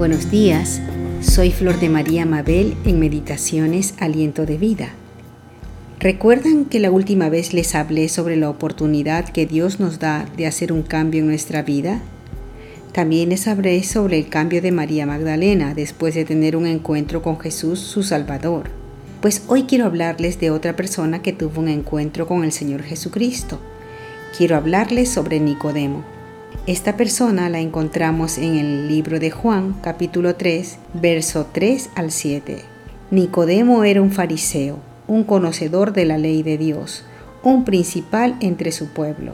Buenos días, soy Flor de María Mabel en Meditaciones Aliento de Vida. ¿Recuerdan que la última vez les hablé sobre la oportunidad que Dios nos da de hacer un cambio en nuestra vida? También les hablé sobre el cambio de María Magdalena después de tener un encuentro con Jesús su Salvador. Pues hoy quiero hablarles de otra persona que tuvo un encuentro con el Señor Jesucristo. Quiero hablarles sobre Nicodemo. Esta persona la encontramos en el libro de Juan, capítulo 3, verso 3 al 7. Nicodemo era un fariseo, un conocedor de la ley de Dios, un principal entre su pueblo.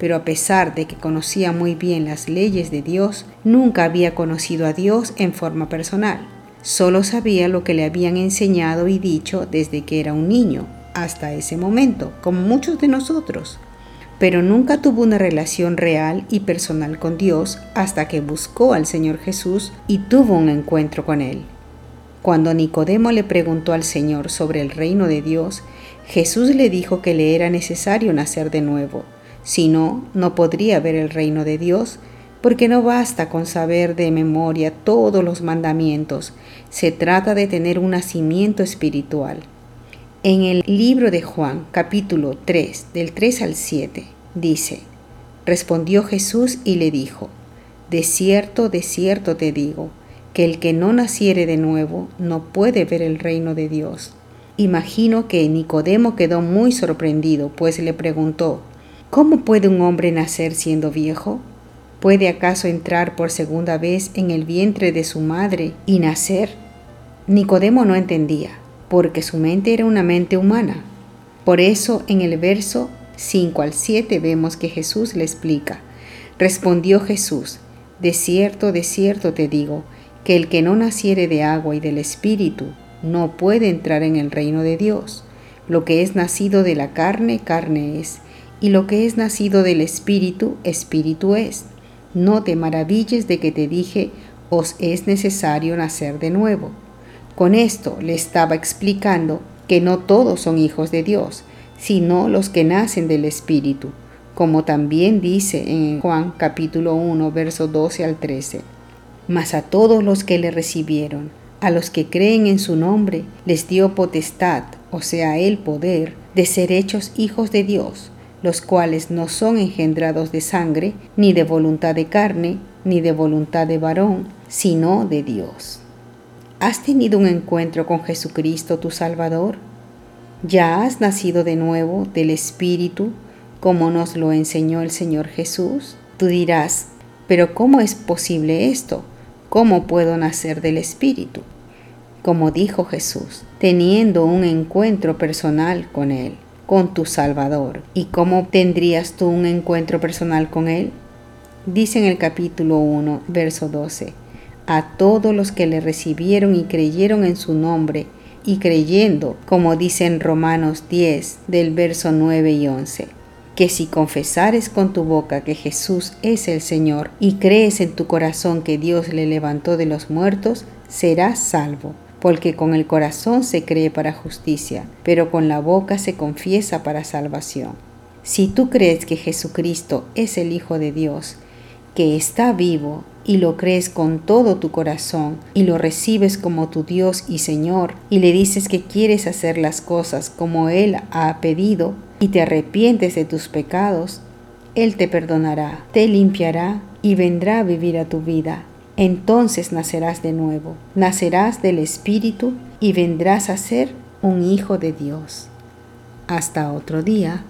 Pero a pesar de que conocía muy bien las leyes de Dios, nunca había conocido a Dios en forma personal. Solo sabía lo que le habían enseñado y dicho desde que era un niño, hasta ese momento, como muchos de nosotros pero nunca tuvo una relación real y personal con Dios hasta que buscó al Señor Jesús y tuvo un encuentro con Él. Cuando Nicodemo le preguntó al Señor sobre el reino de Dios, Jesús le dijo que le era necesario nacer de nuevo, si no, no podría ver el reino de Dios, porque no basta con saber de memoria todos los mandamientos, se trata de tener un nacimiento espiritual. En el libro de Juan, capítulo 3, del 3 al 7, dice, Respondió Jesús y le dijo, De cierto, de cierto te digo, que el que no naciere de nuevo no puede ver el reino de Dios. Imagino que Nicodemo quedó muy sorprendido, pues le preguntó, ¿Cómo puede un hombre nacer siendo viejo? ¿Puede acaso entrar por segunda vez en el vientre de su madre y nacer? Nicodemo no entendía porque su mente era una mente humana. Por eso en el verso 5 al 7 vemos que Jesús le explica. Respondió Jesús, de cierto, de cierto te digo, que el que no naciere de agua y del Espíritu no puede entrar en el reino de Dios. Lo que es nacido de la carne, carne es, y lo que es nacido del Espíritu, Espíritu es. No te maravilles de que te dije, os es necesario nacer de nuevo. Con esto le estaba explicando que no todos son hijos de Dios, sino los que nacen del Espíritu, como también dice en Juan capítulo 1, verso 12 al 13. Mas a todos los que le recibieron, a los que creen en su nombre, les dio potestad, o sea, el poder, de ser hechos hijos de Dios, los cuales no son engendrados de sangre, ni de voluntad de carne, ni de voluntad de varón, sino de Dios. ¿Has tenido un encuentro con Jesucristo tu Salvador? ¿Ya has nacido de nuevo del Espíritu como nos lo enseñó el Señor Jesús? Tú dirás, pero ¿cómo es posible esto? ¿Cómo puedo nacer del Espíritu? Como dijo Jesús, teniendo un encuentro personal con Él, con tu Salvador. ¿Y cómo tendrías tú un encuentro personal con Él? Dice en el capítulo 1, verso 12 a todos los que le recibieron y creyeron en su nombre, y creyendo, como dice en Romanos 10, del verso 9 y 11, que si confesares con tu boca que Jesús es el Señor y crees en tu corazón que Dios le levantó de los muertos, serás salvo, porque con el corazón se cree para justicia, pero con la boca se confiesa para salvación. Si tú crees que Jesucristo es el Hijo de Dios, que está vivo y lo crees con todo tu corazón y lo recibes como tu Dios y Señor y le dices que quieres hacer las cosas como Él ha pedido y te arrepientes de tus pecados, Él te perdonará, te limpiará y vendrá a vivir a tu vida. Entonces nacerás de nuevo, nacerás del Espíritu y vendrás a ser un hijo de Dios. Hasta otro día.